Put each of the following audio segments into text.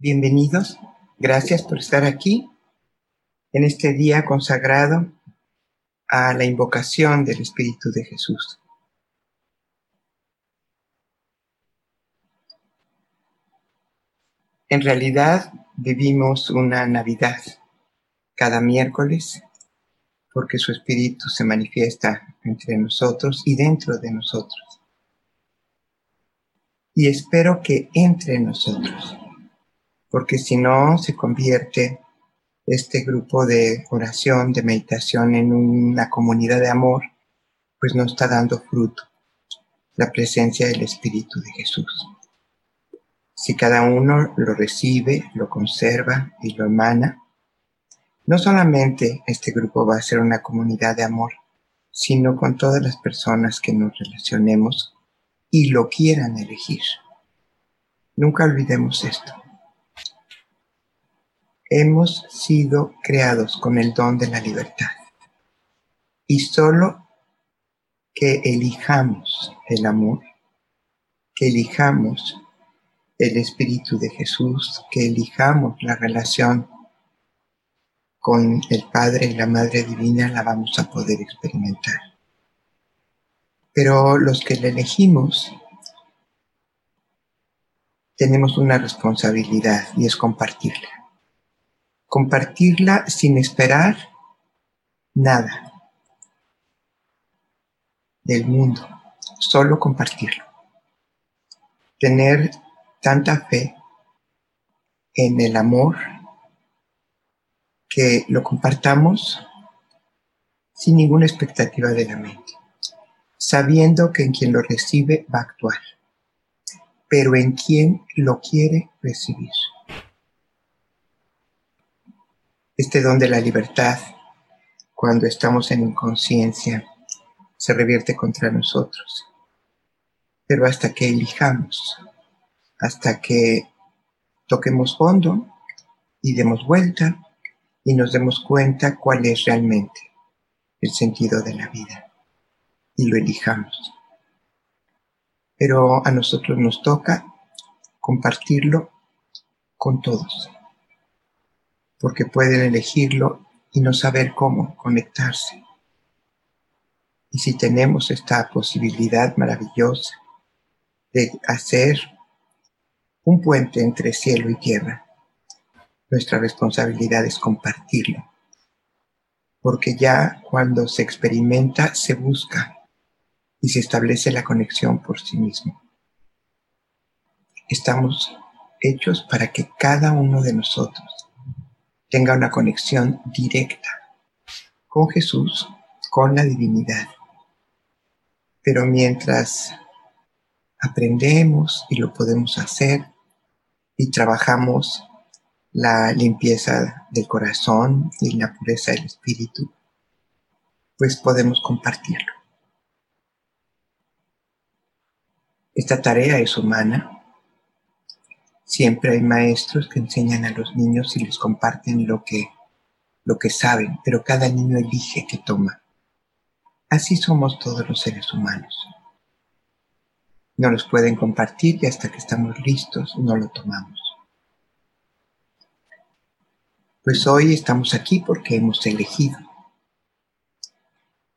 Bienvenidos, gracias por estar aquí en este día consagrado a la invocación del Espíritu de Jesús. En realidad vivimos una Navidad cada miércoles porque su Espíritu se manifiesta entre nosotros y dentro de nosotros. Y espero que entre nosotros porque si no se convierte este grupo de oración, de meditación en una comunidad de amor, pues no está dando fruto la presencia del Espíritu de Jesús. Si cada uno lo recibe, lo conserva y lo emana, no solamente este grupo va a ser una comunidad de amor, sino con todas las personas que nos relacionemos y lo quieran elegir. Nunca olvidemos esto hemos sido creados con el don de la libertad. Y solo que elijamos el amor, que elijamos el Espíritu de Jesús, que elijamos la relación con el Padre y la Madre Divina, la vamos a poder experimentar. Pero los que la elegimos, tenemos una responsabilidad y es compartirla compartirla sin esperar nada del mundo, solo compartirlo. Tener tanta fe en el amor que lo compartamos sin ninguna expectativa de la mente, sabiendo que en quien lo recibe va a actuar, pero en quien lo quiere recibir este don de la libertad, cuando estamos en inconsciencia, se revierte contra nosotros. Pero hasta que elijamos, hasta que toquemos fondo y demos vuelta y nos demos cuenta cuál es realmente el sentido de la vida y lo elijamos. Pero a nosotros nos toca compartirlo con todos porque pueden elegirlo y no saber cómo conectarse. Y si tenemos esta posibilidad maravillosa de hacer un puente entre cielo y tierra, nuestra responsabilidad es compartirlo. Porque ya cuando se experimenta, se busca y se establece la conexión por sí mismo. Estamos hechos para que cada uno de nosotros tenga una conexión directa con Jesús, con la divinidad. Pero mientras aprendemos y lo podemos hacer y trabajamos la limpieza del corazón y la pureza del espíritu, pues podemos compartirlo. Esta tarea es humana, Siempre hay maestros que enseñan a los niños y les comparten lo que, lo que saben, pero cada niño elige qué toma. Así somos todos los seres humanos. No los pueden compartir y hasta que estamos listos no lo tomamos. Pues hoy estamos aquí porque hemos elegido.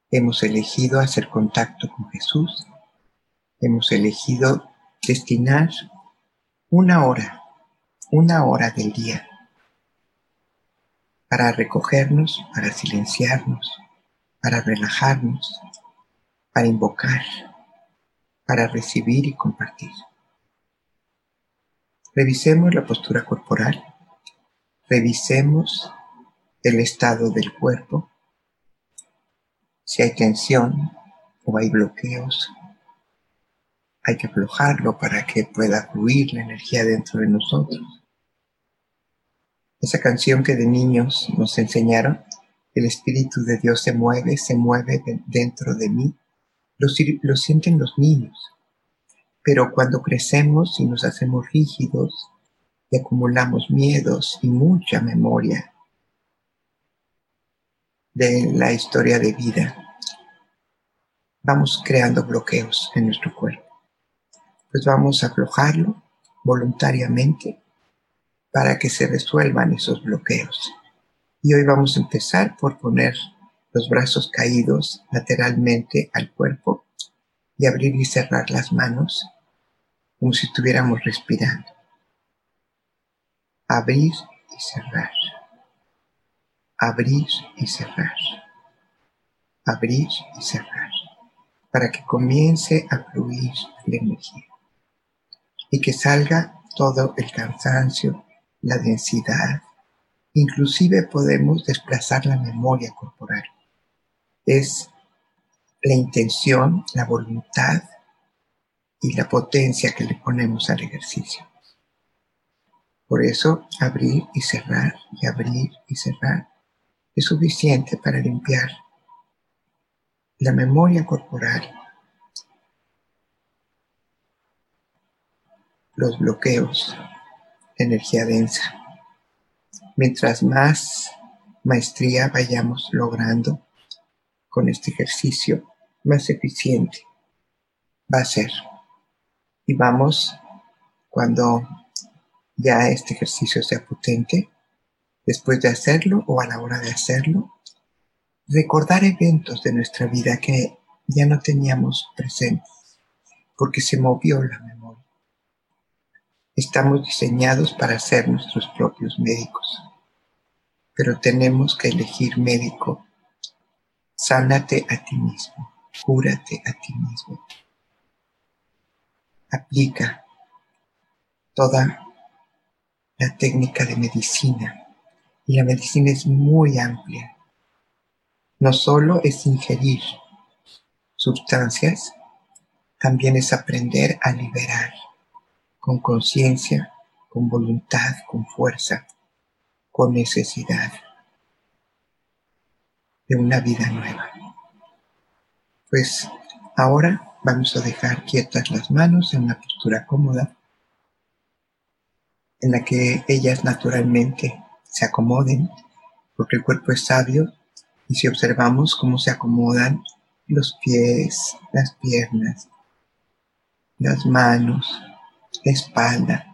Hemos elegido hacer contacto con Jesús. Hemos elegido destinar una hora, una hora del día, para recogernos, para silenciarnos, para relajarnos, para invocar, para recibir y compartir. Revisemos la postura corporal, revisemos el estado del cuerpo, si hay tensión o hay bloqueos, hay que aflojarlo para que pueda fluir la energía dentro de nosotros. Esa canción que de niños nos enseñaron, el Espíritu de Dios se mueve, se mueve dentro de mí, lo, sienten los niños. Pero cuando crecemos y nos hacemos rígidos y acumulamos miedos y mucha memoria de la historia de vida, vamos creando bloqueos en nuestro cuerpo pues vamos a aflojarlo voluntariamente para que se resuelvan esos bloqueos. Y hoy vamos a empezar por poner los brazos caídos lateralmente al cuerpo y abrir y cerrar las manos como si estuviéramos respirando. Abrir y cerrar. Abrir y cerrar. Abrir y cerrar. Para que comience a fluir la energía. Y que salga todo el cansancio, la densidad. Inclusive podemos desplazar la memoria corporal. Es la intención, la voluntad y la potencia que le ponemos al ejercicio. Por eso abrir y cerrar y abrir y cerrar es suficiente para limpiar la memoria corporal, los bloqueos, energía densa. Mientras más maestría vayamos logrando con este ejercicio, más eficiente va a ser. Y vamos, cuando ya este ejercicio sea potente, después de hacerlo o a la hora de hacerlo, recordar eventos de nuestra vida que ya no teníamos presentes, porque se movió la memoria. Estamos diseñados para ser nuestros propios médicos, pero tenemos que elegir médico. Sánate a ti mismo, cúrate a ti mismo. Aplica toda la técnica de medicina. Y la medicina es muy amplia. No solo es ingerir sustancias, también es aprender a liberar con conciencia, con voluntad, con fuerza, con necesidad de una vida nueva. Pues ahora vamos a dejar quietas las manos en una postura cómoda en la que ellas naturalmente se acomoden, porque el cuerpo es sabio y si observamos cómo se acomodan los pies, las piernas, las manos, la espalda,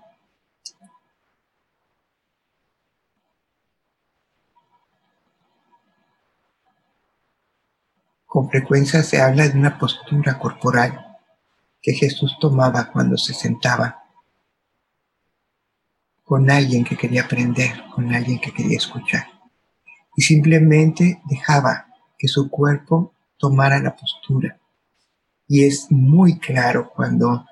Con frecuencia se habla de una postura corporal que Jesús tomaba cuando se sentaba con alguien que quería aprender, con alguien que quería escuchar. Y simplemente dejaba que su cuerpo tomara la postura. Y es muy claro cuando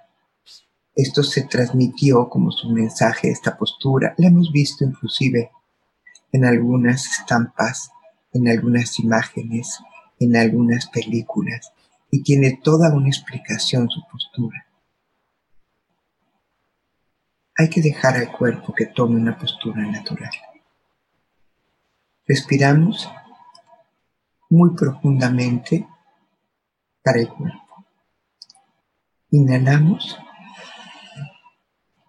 esto se transmitió como su mensaje, esta postura. La hemos visto inclusive en algunas estampas, en algunas imágenes, en algunas películas. Y tiene toda una explicación su postura. Hay que dejar al cuerpo que tome una postura natural. Respiramos muy profundamente para el cuerpo. Inhalamos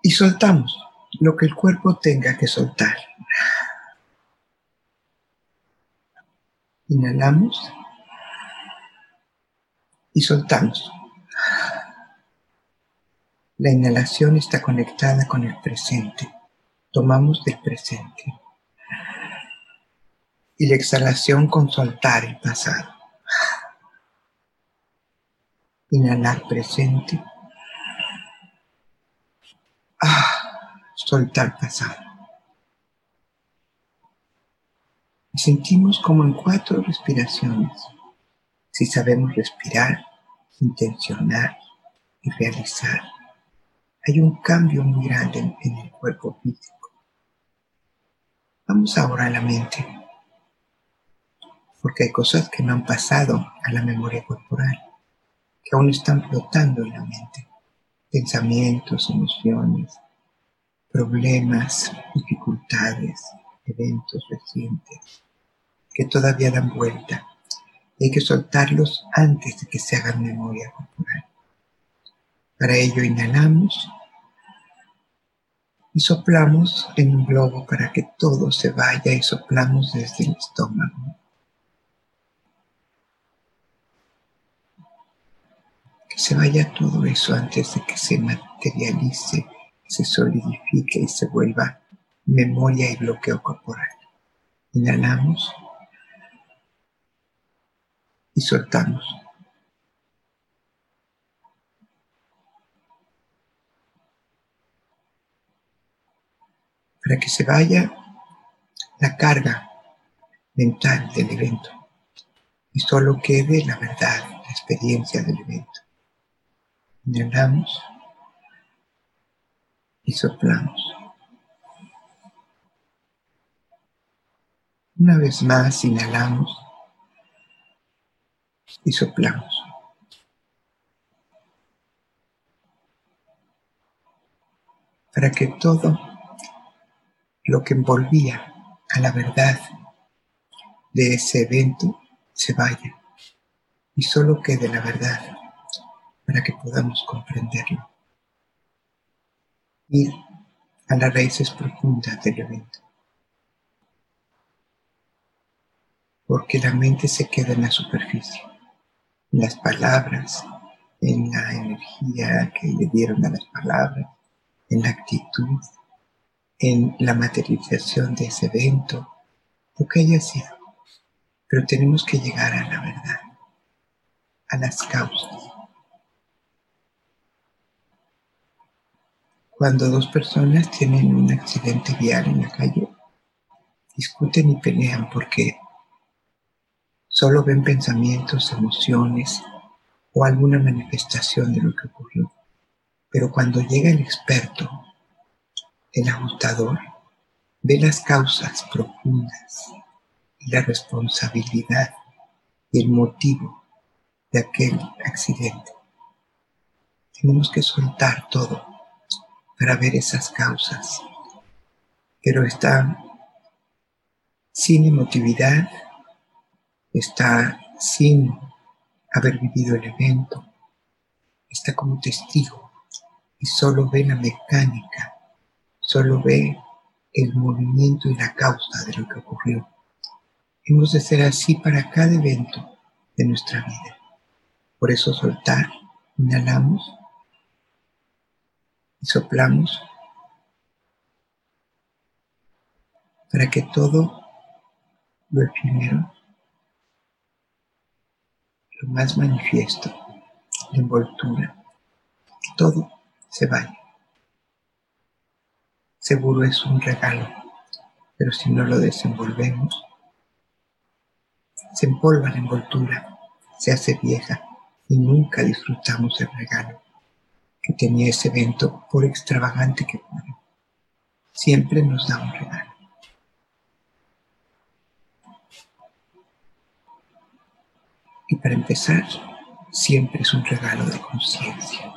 y soltamos lo que el cuerpo tenga que soltar. Inhalamos y soltamos. La inhalación está conectada con el presente. Tomamos del presente. Y la exhalación con soltar el pasado. Inhalar presente. Ah, soltar pasado. Sentimos como en cuatro respiraciones. Si sabemos respirar, intencionar y realizar hay un cambio muy grande en, el cuerpo físico. Vamos ahora a la mente, porque hay cosas que no han pasado a la memoria corporal, que aún están flotando en la mente. Pensamientos, emociones, problemas, dificultades, eventos recientes, que todavía dan vuelta. Hay que soltarlos antes de que se hagan memoria corporal. Para ello inhalamos y soplamos en un globo para que todo se vaya y soplamos desde el estómago. Se vaya todo eso antes de que se materialice, se solidifique y se vuelva memoria y bloqueo corporal. Inhalamos y soltamos. Para que se vaya la carga mental del evento y solo quede la verdad, la experiencia del evento. Inhalamos y soplamos. Una vez más inhalamos y soplamos. Para que todo lo que envolvía a la verdad de ese evento se vaya y solo quede la verdad para que podamos comprenderlo. Ir a las raíces profundas del evento. Porque la mente se queda en la superficie, en las palabras, en la energía que le dieron a las palabras, en la actitud, en la materialización de ese evento, lo que haya sido. Pero tenemos que llegar a la verdad, a las causas. Cuando dos personas tienen un accidente vial en la calle, discuten y pelean porque solo ven pensamientos, emociones o alguna manifestación de lo que ocurrió. Pero cuando llega el experto, el ajustador, ve las causas profundas y la responsabilidad y el motivo de aquel accidente. Tenemos que soltar todo para ver esas causas, pero está sin emotividad, está sin haber vivido el evento, está como testigo y solo ve la mecánica, solo ve el movimiento y la causa de lo que ocurrió. Hemos de ser así para cada evento de nuestra vida. Por eso soltar, inhalamos y soplamos para que todo lo efímero, lo más manifiesto, la envoltura, todo se vaya. Seguro es un regalo, pero si no lo desenvolvemos, se empolva la envoltura, se hace vieja y nunca disfrutamos el regalo que tenía ese evento, por extravagante que fuera. Siempre nos da un regalo. Y para empezar, siempre es un regalo de conciencia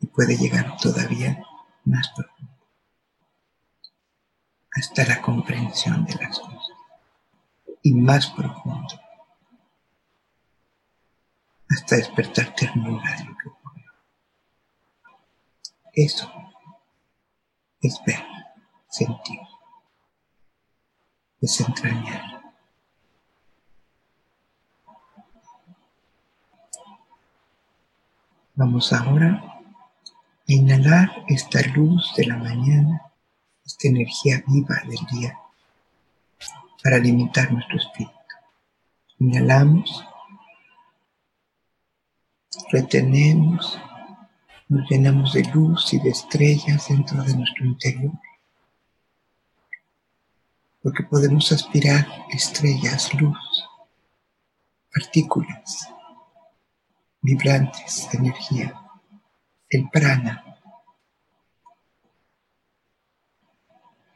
y puede llegar todavía más profundo hasta la comprensión de las cosas y más profundo, hasta despertar ternura de lo que. Eso. Es ver, sentir, desentrañar. Vamos ahora a inhalar esta luz de la mañana esta energía viva del día para alimentar nuestro espíritu. Inhalamos, retenemos, nos llenamos de luz y de estrellas dentro de nuestro interior, porque podemos aspirar estrellas, luz, partículas vibrantes de energía, el prana,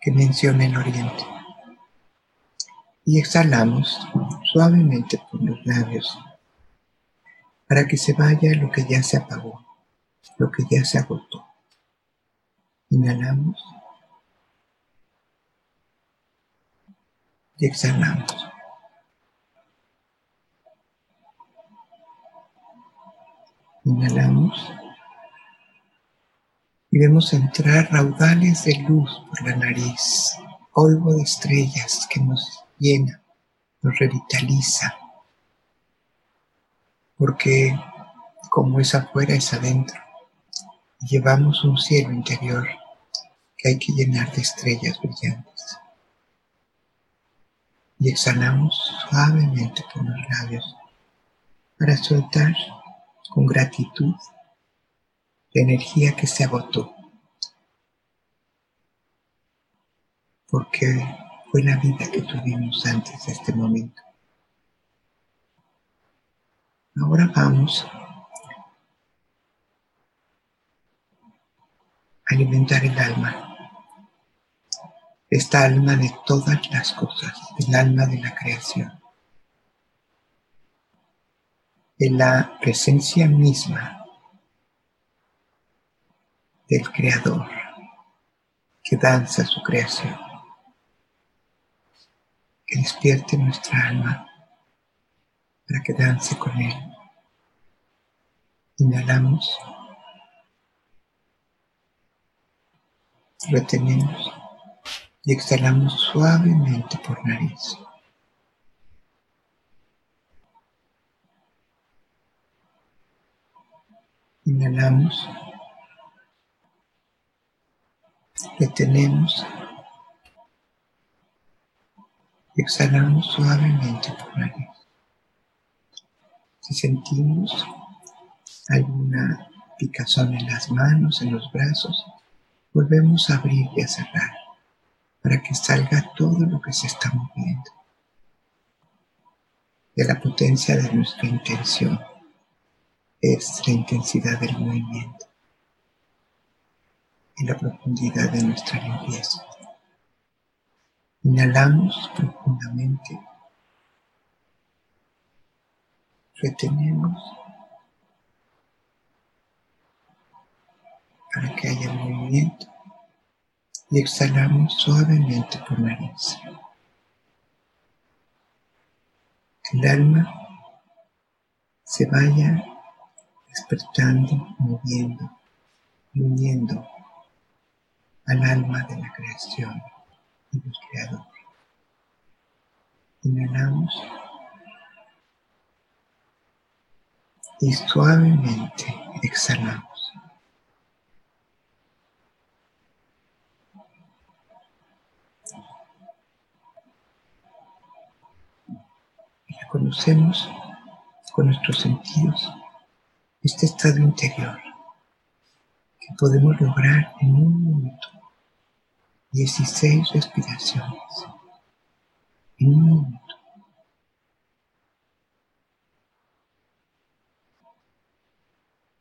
que menciona el oriente. Y exhalamos suavemente por los labios para que se vaya lo que ya se apagó, lo que ya se agotó. Inhalamos y exhalamos. Inhalamos y vemos entrar raudales de luz por la nariz, polvo de estrellas que nos llena, nos revitaliza, porque como es afuera es adentro, llevamos un cielo interior que hay que llenar de estrellas brillantes. Y exhalamos suavemente por los labios para soltar con gratitud la energía que se agotó. Porque fue la vida que tuvimos antes de este momento. Ahora vamos alimentar el alma. Esta alma de todas las cosas, el alma de la creación. De la presencia misma del Creador que danza su creación que despierte nuestra alma para que dance con él. Inhalamos, retenemos y exhalamos suavemente por nariz. Inhalamos, retenemos Exhalamos suavemente por nariz. Si sentimos alguna picazón en las manos, en los brazos, volvemos a abrir y a cerrar para que salga todo lo que se está moviendo. De la potencia de nuestra intención es la intensidad del movimiento y la profundidad de nuestra limpieza. Inhalamos profundamente. Retenemos para que haya movimiento y exhalamos suavemente por nariz. El alma se vaya despertando, moviendo uniendo al alma de la creación y Creador. Inhalamos y suavemente exhalamos. Y reconocemos con nuestros sentidos este estado interior que podemos lograr en un minuto 16 respiraciones en un minuto.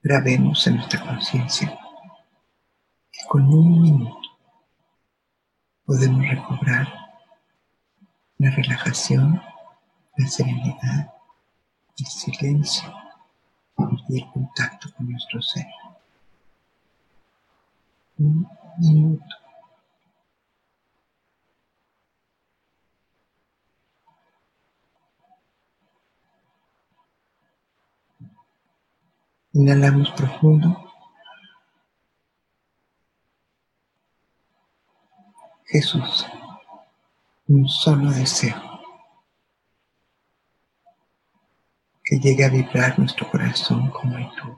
Grabemos en nuestra conciencia que con un minuto podemos recobrar la relajación, la serenidad, el silencio y el contacto con nuestro ser. Un minuto Inhalamos profundo. Jesús, un solo deseo. Que llegue a vibrar nuestro corazón como el tuyo.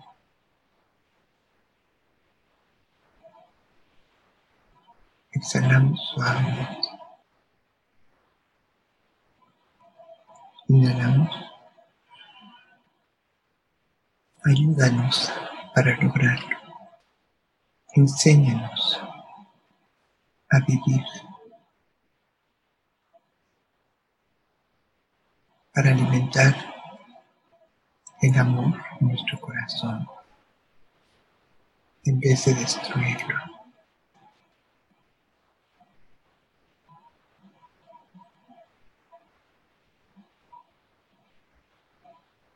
Exhalamos suavemente. Inhalamos. Ayúdanos para lograrlo. Enséñanos a vivir para alimentar el amor en nuestro corazón en vez de destruirlo.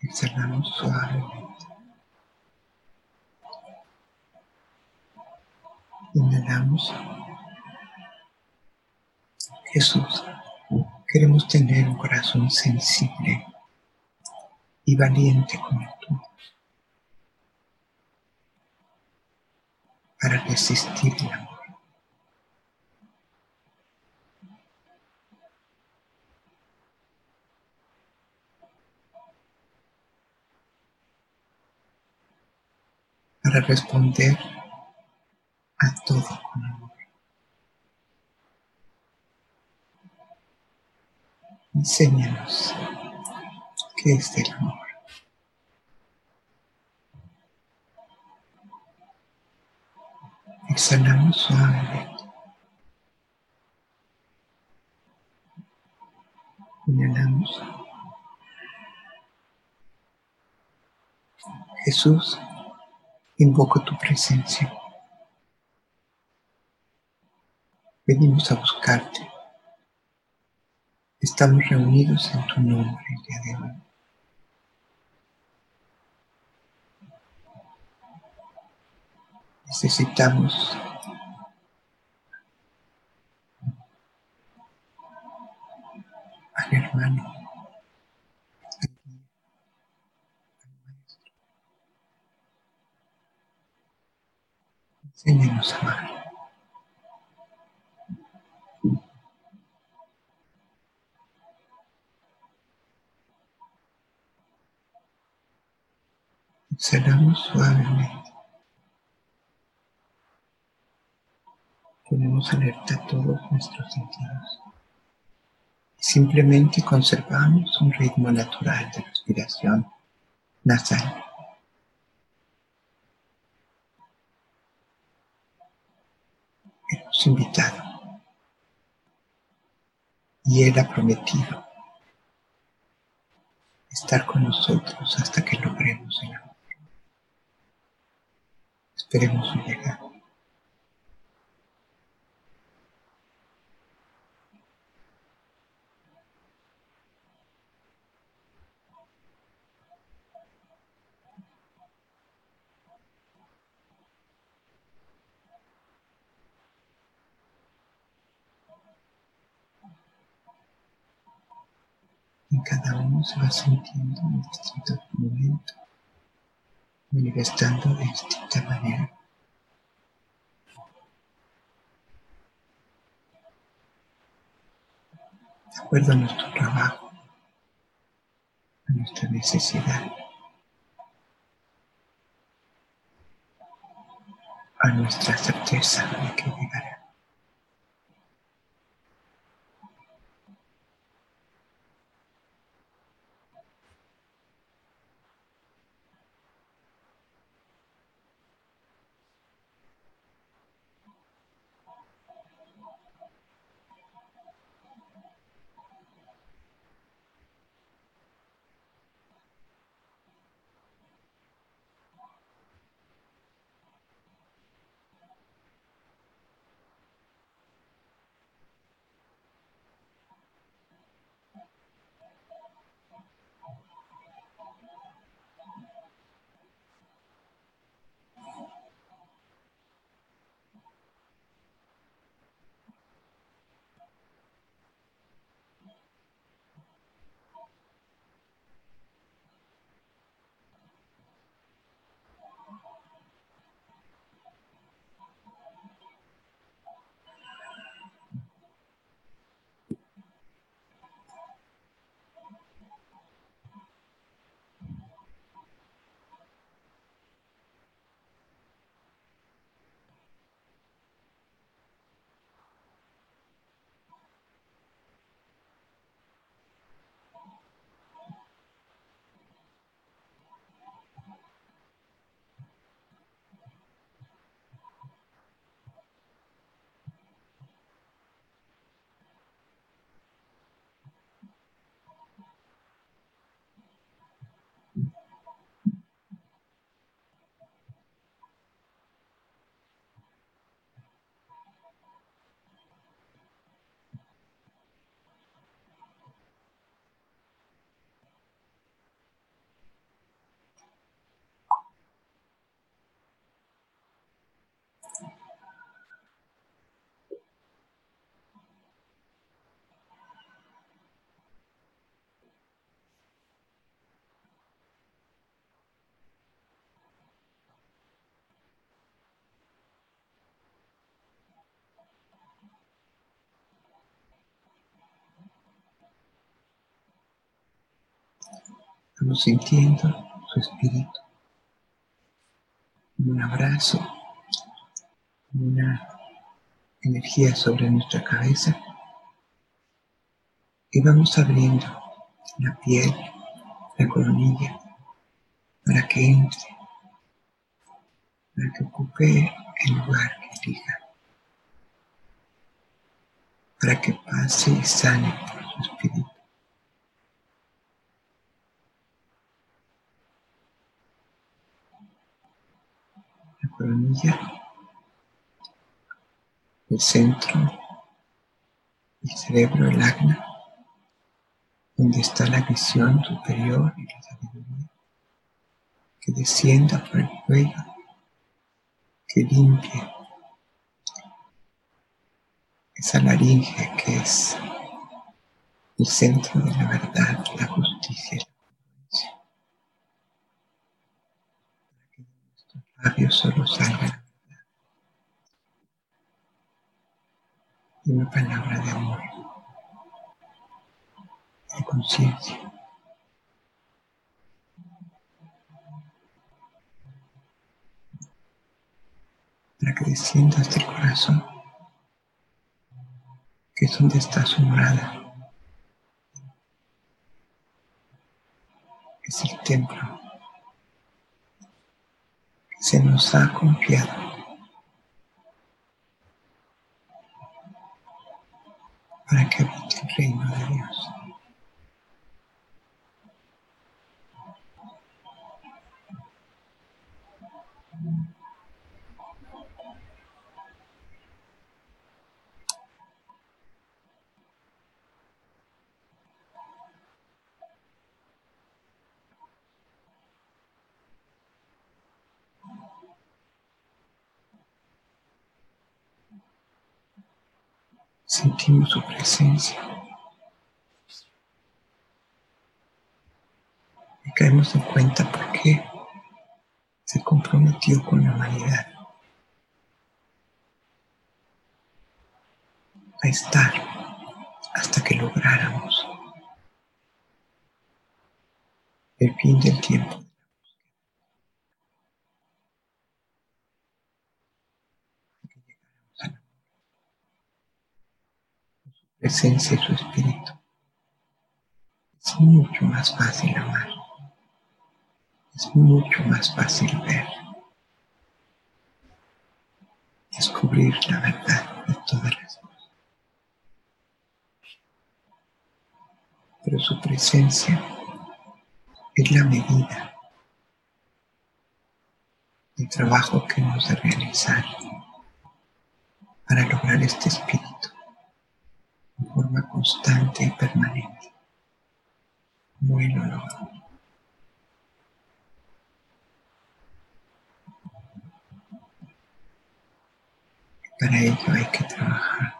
Exhalamos suavemente. Inhalamos. Jesús, queremos tener un corazón sensible y valiente juventud para resistir el amor. para responder a todo con amor. Enséñanos qué es el amor. Exhalamos suavemente. Inhalamos. Jesús, invoco tu presencia. Venimos a buscarte. Estamos reunidos en tu nombre el día de hoy. Necesitamos al hermano, Enséñanos a amar. Suavemente. Alerta todos nuestros sentidos. Y simplemente conservamos un ritmo natural de respiración nasal. Hemos invitado y Él ha prometido estar con nosotros hasta que logremos el amor. Esperemos su llegada. En cada se va sintiendo en distintos momentos manifestando de distinta manera. De acuerdo a nuestro trabajo, a nuestra necesidad, a nuestra certeza de que llegará. Estamos sintiendo su espíritu. Un abrazo, una energía sobre nuestra cabeza Y vamos abriendo la piel, la coronilla, para que entre, para que ocupe el lugar que elija, para que pase y sane su espíritu. El centro, el cerebro, el acna, donde está la visión superior y la sabiduría, que descienda por el cuello, que limpie. Esa laringe que es el centro de la verdad, la justicia y la conciencia. Para que de nuestros labios solo salga una palabra de amor, de conciencia. Para que descienda hasta el corazón que es donde está su morada. Es el templo se nos ha confiado. Para que habite el reino de Dios. Sentimos su presencia. Y caemos en cuenta por qué se comprometió con la humanidad a estar hasta que lográramos el fin del tiempo. Presencia y su espíritu. Es mucho más fácil amar. Es mucho más fácil ver. Descubrir la verdad de todas las cosas. Pero su presencia es la medida del trabajo que hemos de realizar para lograr este espíritu constante y permanente, lo logró. Para ello hay que trabajar.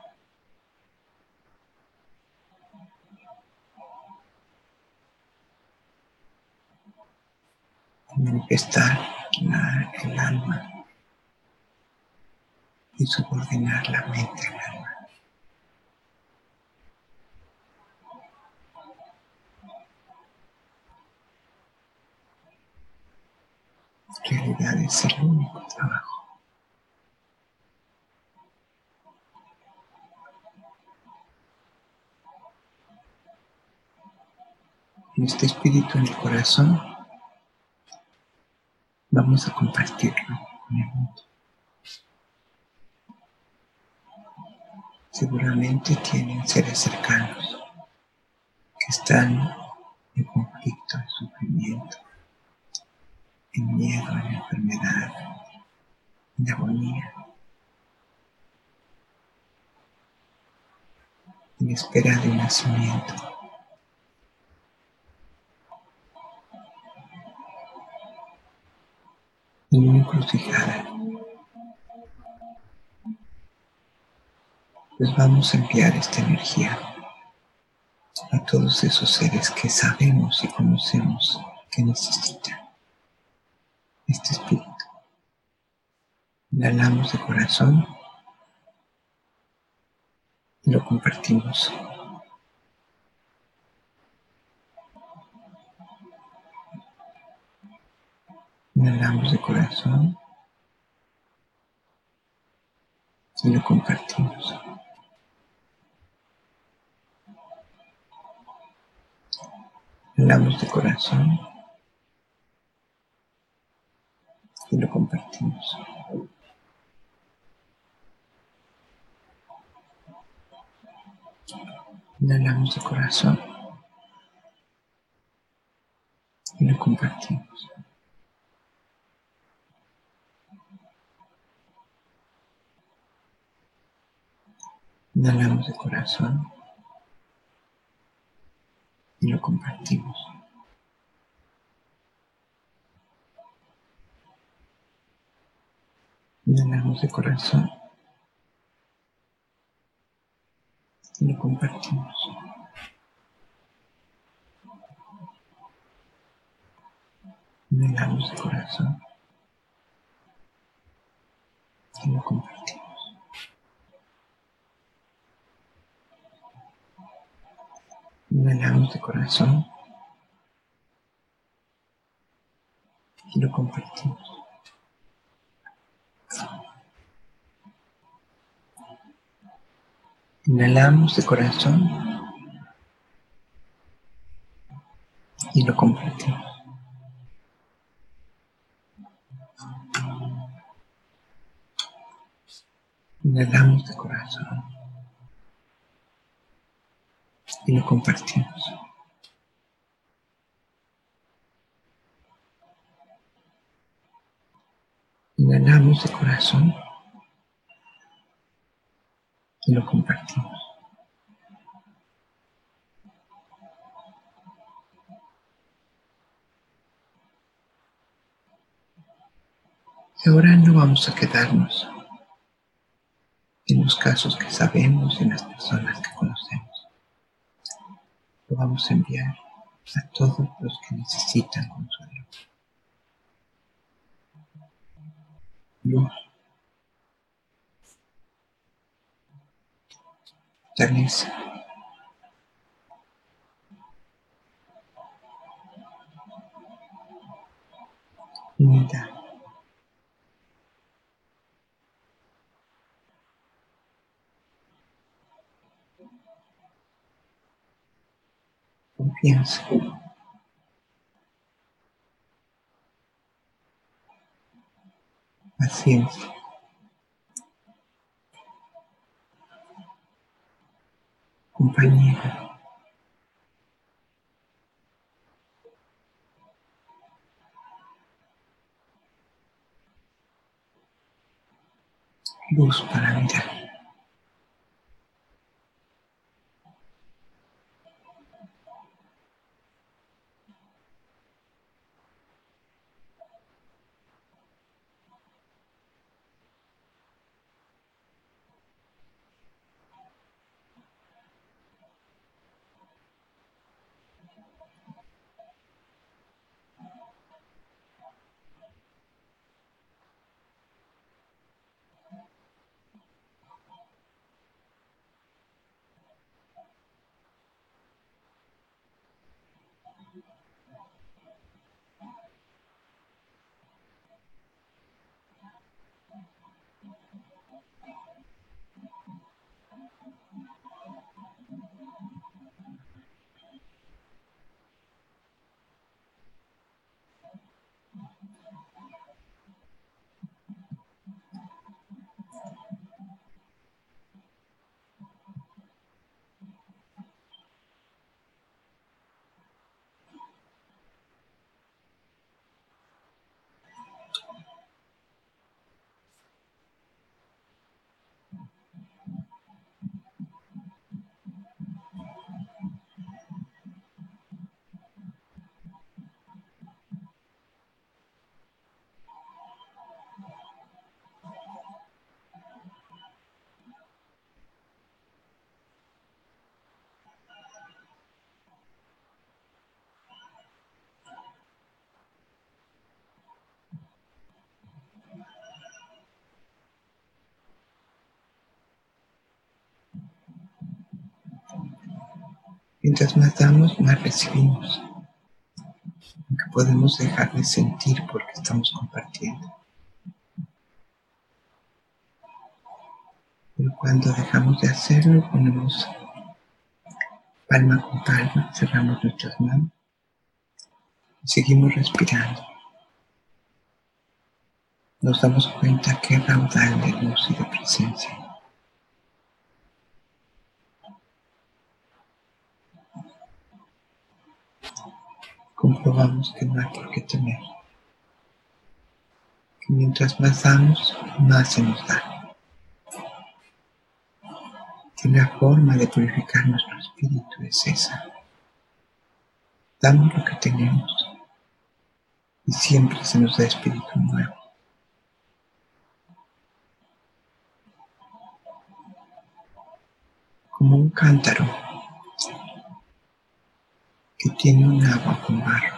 manifestar la, el alma y subordinar la mente al alma. realidad es el único trabajo. En este espíritu en el corazón vamos a compartirlo con el mundo. Seguramente tienen seres cercanos que están en conflicto, en sufrimiento, en miedo, en enfermedad, en agonía, en espera de nacimiento. En una encrucijada. Pues vamos a enviar esta energía a todos esos seres que sabemos y conocemos que necesitan este espíritu. Inhalamos de corazón y lo compartimos. Inhalamos de corazón y lo compartimos. Inhalamos de corazón y lo compartimos. Inhalamos de corazón y lo compartimos. Inhalamos de corazón y lo compartimos. Inhalamos de corazón y lo compartimos. Inhalamos de corazón y lo compartimos. Inhalamos de corazón y lo compartimos. Inhalamos de corazón y lo compartimos. Inhalamos de corazón y lo compartimos. Inhalamos de corazón y lo compartimos. Y ahora no vamos a quedarnos en los casos que sabemos, en las personas que conocemos lo vamos a enviar a todos los que necesitan Técnicas. Imitar. Confiança. Así es. Compañía. Luz para mirar. Mientras más damos, más recibimos. Aunque podemos dejar de sentir porque estamos compartiendo. Pero cuando dejamos de hacerlo, ponemos palma con palma, cerramos nuestras manos Seguimos respirando. Nos damos cuenta que raudal de luz y de presencia. Comprobamos que no hay por qué temer. Que mientras más damos, más se nos da. Que la forma de purificar nuestro espíritu es esa. Damos lo que tenemos y siempre se nos da espíritu nuevo. Como un cántaro que tiene un agua con barro.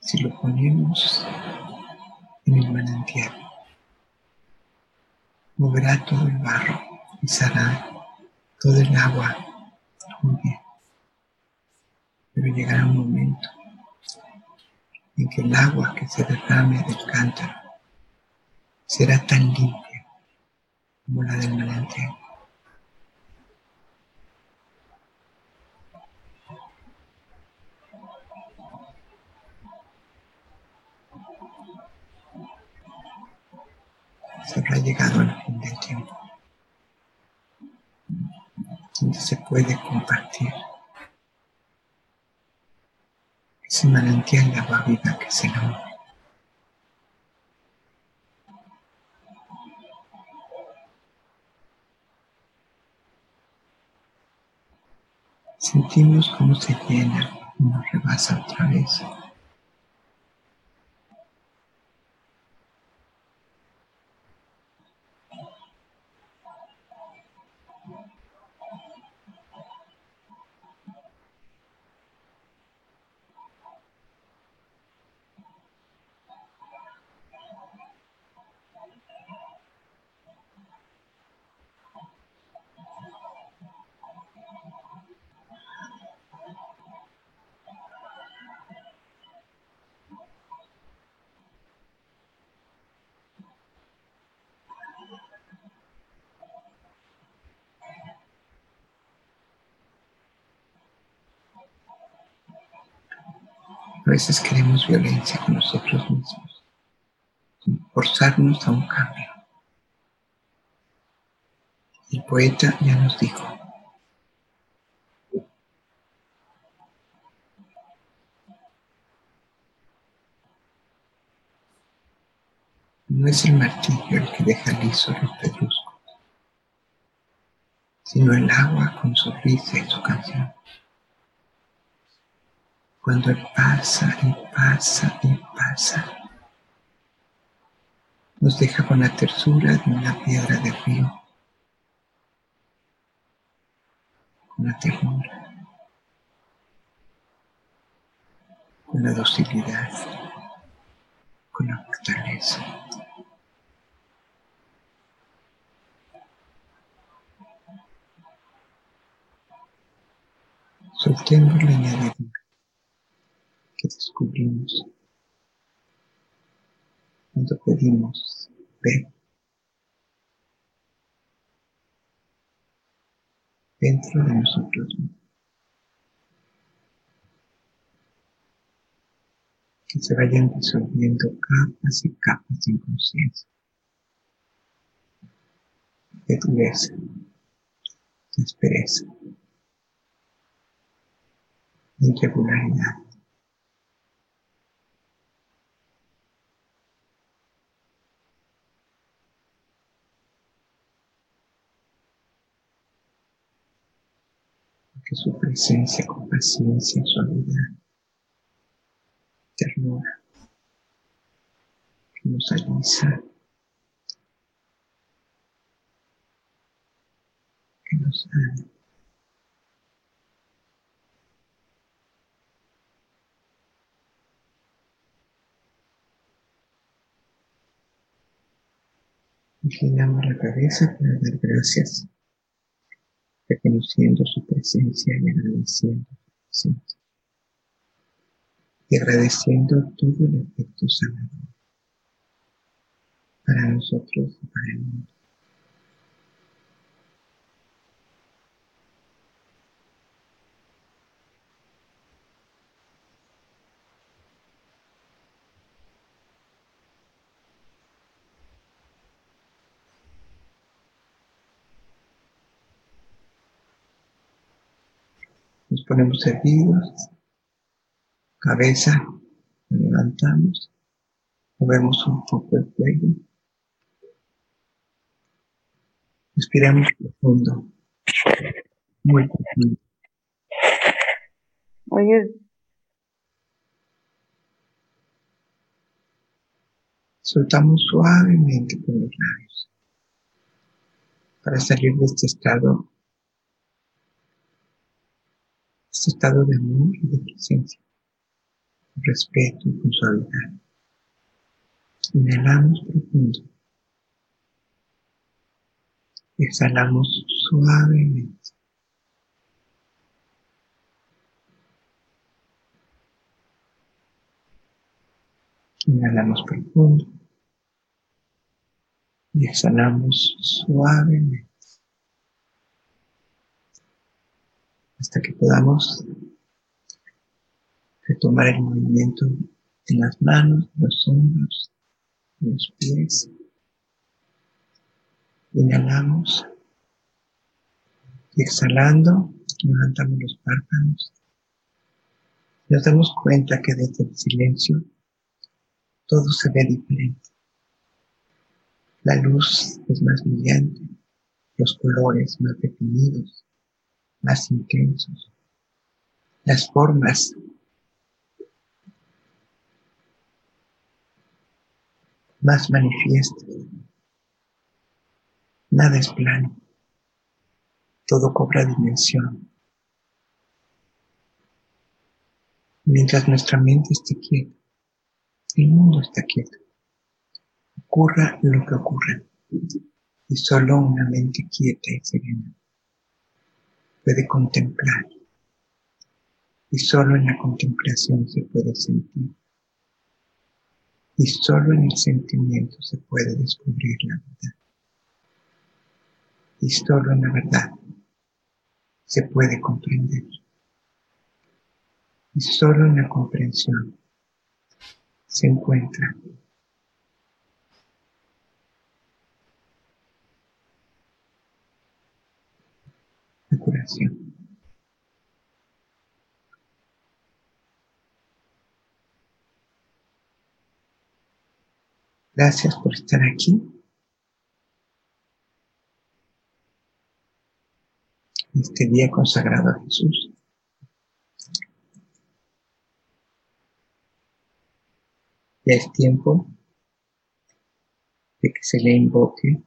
Si lo ponemos en el manantial, moverá todo el barro y será todo el agua muy bien. Pero llegará un momento en que el agua que se derrame del cántaro será tan limpia como la del manantial. Habrá llegado al fin del tiempo, donde se puede compartir ese manantial de agua viva que es el amor. Sentimos cómo se llena y nos rebasa otra vez. A veces queremos violencia con nosotros mismos, forzarnos a un cambio. El poeta ya nos dijo, no es el martillo el que deja liso los pedruscos, sino el agua con su risa y su canción cuando pasa y pasa y pasa. Nos deja con la tersura de una piedra de río, con la ternura, con la docilidad, con la fortaleza. Soltemos la añadidura que descubrimos cuando pedimos ver dentro de nosotros. Que se vayan disolviendo capas y capas de inconsciencia, de dureza, de aspereza, de irregularidad. Que su presencia con paciencia, suavidad, ternura, que nos alisa, que nos ama. Inclinamos la cabeza para dar gracias reconociendo su presencia y agradeciendo su presencia. Y agradeciendo todo el efecto sanador para nosotros y para el mundo. Nos ponemos erguidos, cabeza, levantamos, movemos un poco el cuello. Respiramos profundo, muy profundo. Oye, Soltamos suavemente por los labios para salir de este estado, estado de amor y de presencia, respeto y con suavidad. Inhalamos profundo. Exhalamos suavemente. Inhalamos profundo y exhalamos suavemente hasta que podamos retomar el movimiento en las manos, los hombros, los pies. Inhalamos y exhalando levantamos los párpados. Nos damos cuenta que desde el silencio todo se ve diferente. La luz es más brillante, los colores más definidos, más intensos, las formas más manifiestas. Nada es plano, todo cobra dimensión. Mientras nuestra mente esté quieta, el mundo está quieto. Ocurra lo que ocurra. Y solo una mente quieta y serena puede contemplar. Y solo en la contemplación se puede sentir. Y solo en el sentimiento se puede descubrir la verdad. Y solo en la verdad se puede comprender. Y solo en la comprensión se encuentra. Curación. Gracias por estar aquí. Este día consagrado a Jesús. Ya es tiempo de que se le invoque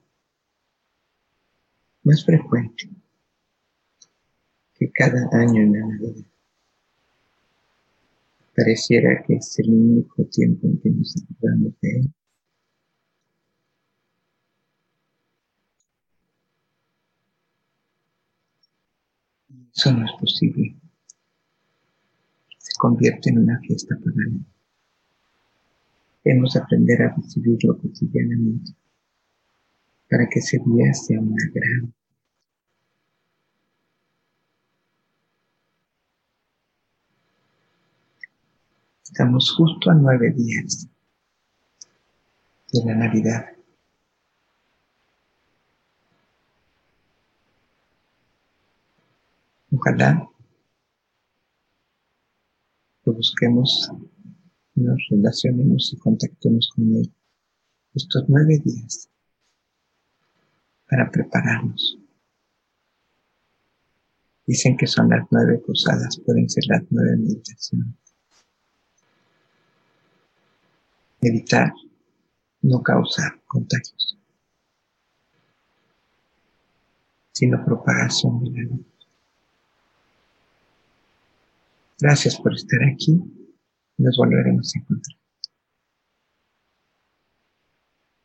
más frecuente que cada año en la Navidad. Pareciera que es el único tiempo en que nos acordamos de él. Eso no es posible. Se convierte en una fiesta pagana. Debemos aprender a recibirlo cotidianamente para que ese día sea una gran. Estamos justo a nueve días de la Navidad. Ojalá lo busquemos nos relacionemos y contactemos con Él estos nueve días para prepararnos. Dicen que son las nueve posadas, pueden ser las nueve meditaciones. Meditar no causa contagios, sino propagación de la luz. Gracias por estar aquí nos volveremos a encontrar.